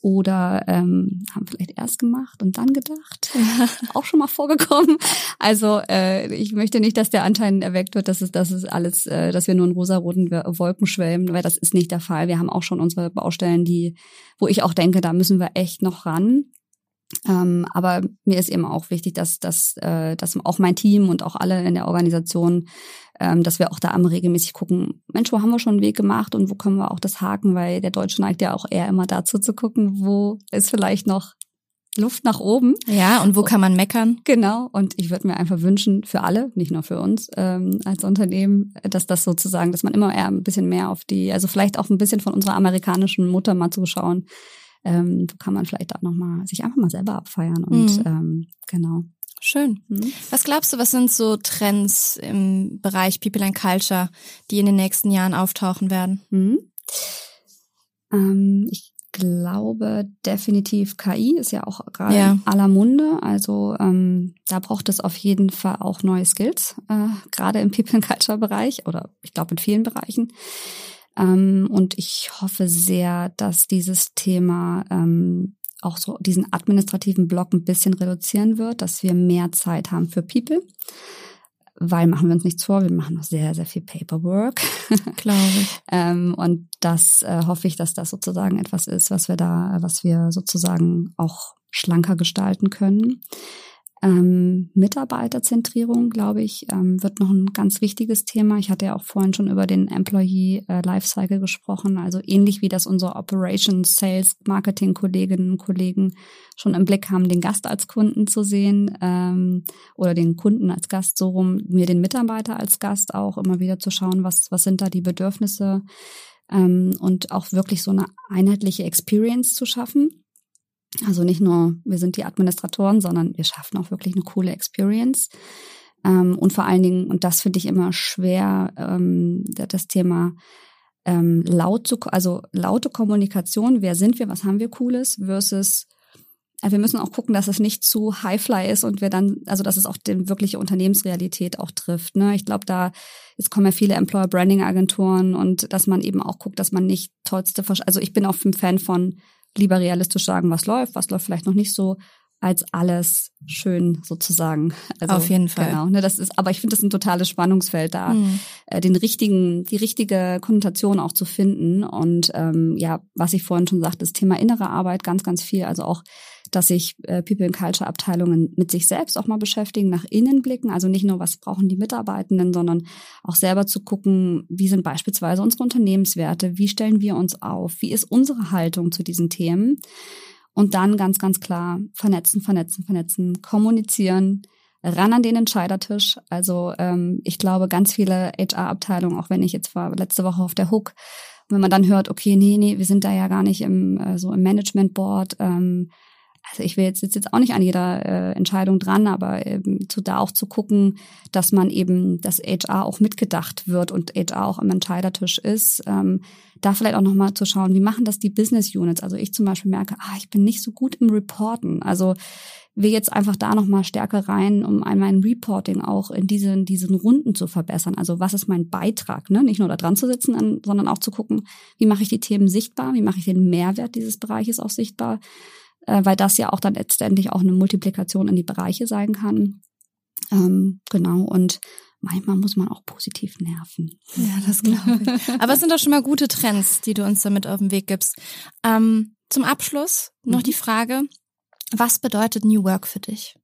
oder ähm, haben vielleicht erst gemacht und dann gedacht. auch schon mal vorgekommen. Also äh, ich möchte nicht, dass der Anteil erweckt wird, dass es, dass es alles, äh, dass wir nur in rosaroten Wolken schwelmen, weil das ist nicht der Fall. Wir haben auch schon unsere Baustellen, die, wo ich auch denke, da müssen wir echt noch ran. Ähm, aber mir ist eben auch wichtig, dass, dass, äh, dass auch mein Team und auch alle in der Organisation, ähm, dass wir auch da immer regelmäßig gucken, Mensch, wo haben wir schon einen Weg gemacht und wo können wir auch das haken, weil der Deutsche neigt ja auch eher immer dazu zu gucken, wo ist vielleicht noch Luft nach oben. Ja, und wo kann man meckern? Genau. Und ich würde mir einfach wünschen, für alle, nicht nur für uns ähm, als Unternehmen, dass das sozusagen, dass man immer eher ein bisschen mehr auf die, also vielleicht auch ein bisschen von unserer amerikanischen Mutter mal zuschauen, ähm, kann man vielleicht auch nochmal sich einfach mal selber abfeiern und mhm. ähm, genau. Schön. Mhm. Was glaubst du, was sind so Trends im Bereich People and Culture, die in den nächsten Jahren auftauchen werden? Mhm. Ähm, ich glaube definitiv KI ist ja auch gerade ja. in aller Munde. Also ähm, da braucht es auf jeden Fall auch neue Skills, äh, gerade im People and Culture Bereich oder ich glaube in vielen Bereichen. Ähm, und ich hoffe sehr, dass dieses Thema ähm, auch so diesen administrativen Block ein bisschen reduzieren wird, dass wir mehr Zeit haben für People. Weil machen wir uns nichts vor, wir machen noch sehr, sehr viel Paperwork. Glaube ich. ähm, und das äh, hoffe ich, dass das sozusagen etwas ist, was wir da, was wir sozusagen auch schlanker gestalten können. Ähm, Mitarbeiterzentrierung, glaube ich, ähm, wird noch ein ganz wichtiges Thema. Ich hatte ja auch vorhin schon über den Employee äh, Lifecycle gesprochen. Also ähnlich wie das unsere Operations, Sales, Marketing Kolleginnen und Kollegen schon im Blick haben, den Gast als Kunden zu sehen ähm, oder den Kunden als Gast so rum, mir den Mitarbeiter als Gast auch immer wieder zu schauen, was, was sind da die Bedürfnisse ähm, und auch wirklich so eine einheitliche Experience zu schaffen. Also nicht nur, wir sind die Administratoren, sondern wir schaffen auch wirklich eine coole Experience. Ähm, und vor allen Dingen, und das finde ich immer schwer, ähm, das Thema ähm, laut zu, also laute Kommunikation, wer sind wir, was haben wir Cooles, versus äh, wir müssen auch gucken, dass es nicht zu Highfly ist und wir dann, also dass es auch die wirkliche Unternehmensrealität auch trifft. Ne? Ich glaube, da jetzt kommen ja viele Employer Branding Agenturen und dass man eben auch guckt, dass man nicht tollste, also ich bin auch ein Fan von lieber realistisch sagen, was läuft, was läuft vielleicht noch nicht so, als alles schön sozusagen. Also, Auf jeden Fall. Genau. Ne, das ist, aber ich finde das ein totales Spannungsfeld da, mhm. äh, den richtigen, die richtige Konnotation auch zu finden. Und ähm, ja, was ich vorhin schon sagte, das Thema innere Arbeit ganz, ganz viel. Also auch dass sich äh, People and Culture Abteilungen mit sich selbst auch mal beschäftigen, nach innen blicken, also nicht nur, was brauchen die Mitarbeitenden, sondern auch selber zu gucken, wie sind beispielsweise unsere Unternehmenswerte, wie stellen wir uns auf, wie ist unsere Haltung zu diesen Themen und dann ganz, ganz klar vernetzen, vernetzen, vernetzen, kommunizieren, ran an den Entscheidertisch. Also ähm, ich glaube, ganz viele HR-Abteilungen, auch wenn ich jetzt war letzte Woche auf der Hook, wenn man dann hört, okay, nee, nee, wir sind da ja gar nicht im äh, so im Management Board, ähm, also ich will jetzt, jetzt, jetzt auch nicht an jeder äh, Entscheidung dran, aber ähm, zu da auch zu gucken, dass man eben, dass HR auch mitgedacht wird und HR auch am Entscheidertisch ist. Ähm, da vielleicht auch nochmal zu schauen, wie machen das die Business Units? Also ich zum Beispiel merke, ah, ich bin nicht so gut im Reporten. Also will jetzt einfach da nochmal stärker rein, um mein Reporting auch in diesen, diesen Runden zu verbessern. Also was ist mein Beitrag? Ne? Nicht nur da dran zu sitzen, sondern auch zu gucken, wie mache ich die Themen sichtbar, wie mache ich den Mehrwert dieses Bereiches auch sichtbar äh, weil das ja auch dann letztendlich auch eine Multiplikation in die Bereiche sein kann. Ähm, genau, und manchmal muss man auch positiv nerven. Ja, das glaube ich. Aber es sind doch schon mal gute Trends, die du uns damit auf den Weg gibst. Ähm, zum Abschluss noch mhm. die Frage, was bedeutet New Work für dich?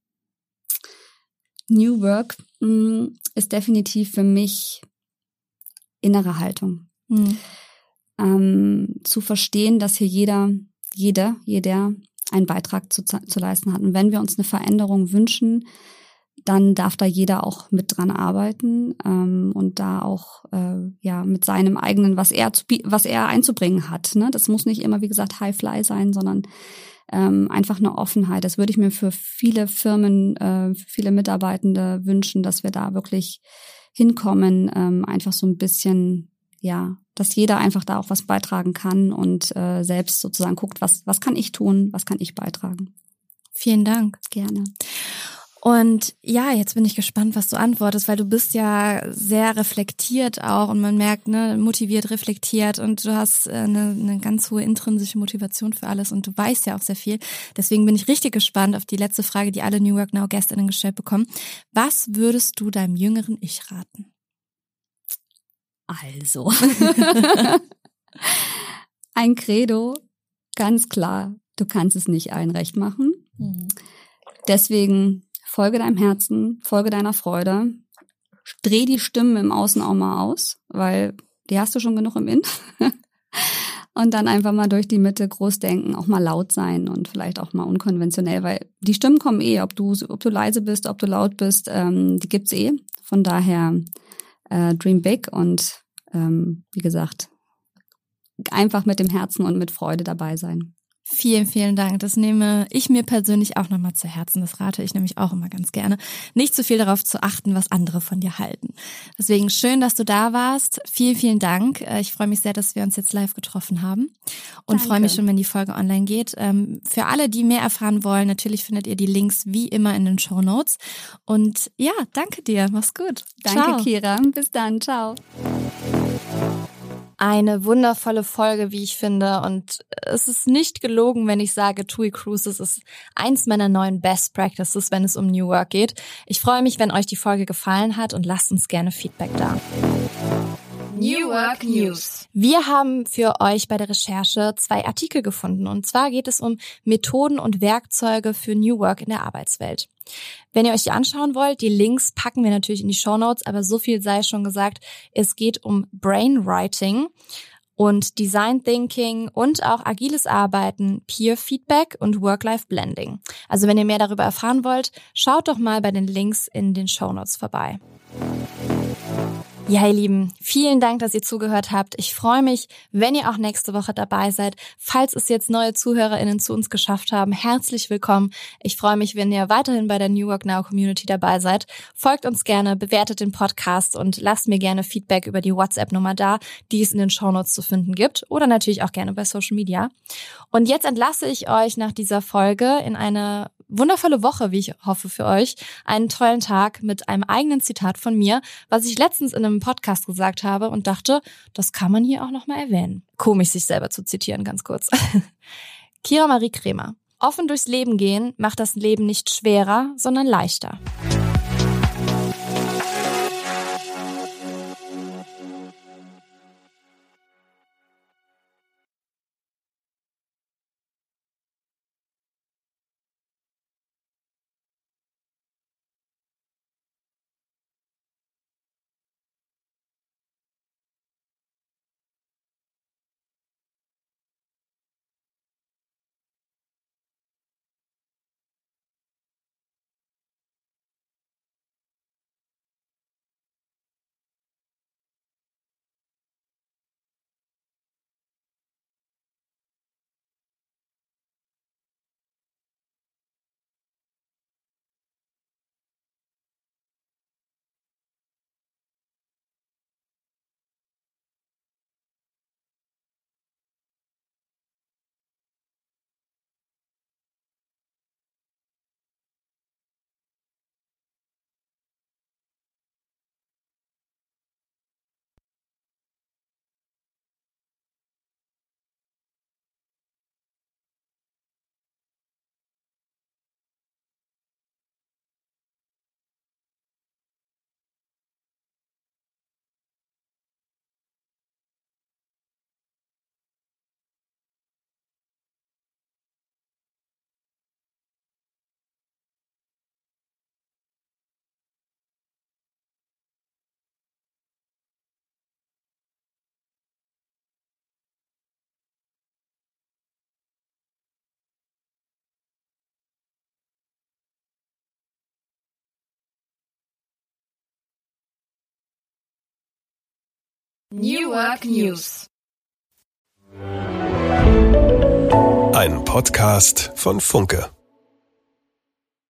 New Work mh, mm, ist definitiv für mich innere Haltung. Mhm. Ähm, zu verstehen, dass hier jeder, jeder, jeder einen Beitrag zu, zu leisten hat. Und wenn wir uns eine Veränderung wünschen, dann darf da jeder auch mit dran arbeiten ähm, und da auch äh, ja mit seinem eigenen, was er zu, was er einzubringen hat. Ne? Das muss nicht immer, wie gesagt, High Fly sein, sondern ähm, einfach eine Offenheit. Das würde ich mir für viele Firmen, äh, für viele Mitarbeitende wünschen, dass wir da wirklich hinkommen, ähm, einfach so ein bisschen ja, dass jeder einfach da auch was beitragen kann und äh, selbst sozusagen guckt, was, was kann ich tun, was kann ich beitragen. Vielen Dank. Gerne. Und ja, jetzt bin ich gespannt, was du antwortest, weil du bist ja sehr reflektiert auch und man merkt, ne, motiviert, reflektiert und du hast äh, eine, eine ganz hohe intrinsische Motivation für alles und du weißt ja auch sehr viel. Deswegen bin ich richtig gespannt auf die letzte Frage, die alle New Work Now Gästinnen gestellt bekommen. Was würdest du deinem jüngeren Ich raten? Also. Ein Credo, ganz klar, du kannst es nicht allen recht machen. Mhm. Deswegen folge deinem Herzen, folge deiner Freude, dreh die Stimmen im Außen auch mal aus, weil die hast du schon genug im Inn. und dann einfach mal durch die Mitte groß denken, auch mal laut sein und vielleicht auch mal unkonventionell, weil die Stimmen kommen eh, ob du, ob du leise bist, ob du laut bist, ähm, die gibt's eh. Von daher äh, Dream Big und ähm, wie gesagt, einfach mit dem Herzen und mit Freude dabei sein. Vielen, vielen Dank. Das nehme ich mir persönlich auch nochmal zu Herzen. Das rate ich nämlich auch immer ganz gerne. Nicht zu viel darauf zu achten, was andere von dir halten. Deswegen schön, dass du da warst. Vielen, vielen Dank. Äh, ich freue mich sehr, dass wir uns jetzt live getroffen haben und Danke. freue mich schon, wenn die Folge online geht. Ähm, für alle, die mehr erfahren wollen, natürlich findet ihr die Links wie immer in den Show Notes. Und ja, danke dir. Mach's gut. Danke, Ciao. Kira. Bis dann. Ciao eine wundervolle Folge, wie ich finde. Und es ist nicht gelogen, wenn ich sage, TUI Cruises ist eins meiner neuen Best Practices, wenn es um New Work geht. Ich freue mich, wenn euch die Folge gefallen hat und lasst uns gerne Feedback da. New Work News. Wir haben für euch bei der Recherche zwei Artikel gefunden. Und zwar geht es um Methoden und Werkzeuge für New Work in der Arbeitswelt. Wenn ihr euch die anschauen wollt, die Links packen wir natürlich in die Show Notes, aber so viel sei schon gesagt, es geht um Brainwriting und Design Thinking und auch agiles Arbeiten, Peer Feedback und Work-Life Blending. Also wenn ihr mehr darüber erfahren wollt, schaut doch mal bei den Links in den Show Notes vorbei. Ja, ihr Lieben, vielen Dank, dass ihr zugehört habt. Ich freue mich, wenn ihr auch nächste Woche dabei seid. Falls es jetzt neue ZuhörerInnen zu uns geschafft haben, herzlich willkommen. Ich freue mich, wenn ihr weiterhin bei der New Work Now Community dabei seid. Folgt uns gerne, bewertet den Podcast und lasst mir gerne Feedback über die WhatsApp-Nummer da, die es in den Shownotes zu finden gibt oder natürlich auch gerne bei Social Media. Und jetzt entlasse ich euch nach dieser Folge in eine wundervolle Woche, wie ich hoffe für euch. Einen tollen Tag mit einem eigenen Zitat von mir, was ich letztens in einem Podcast gesagt habe und dachte, das kann man hier auch nochmal erwähnen. Komisch, sich selber zu zitieren, ganz kurz. Kira Marie Kremer. Offen durchs Leben gehen macht das Leben nicht schwerer, sondern leichter. New Work News. Ein Podcast von Funke.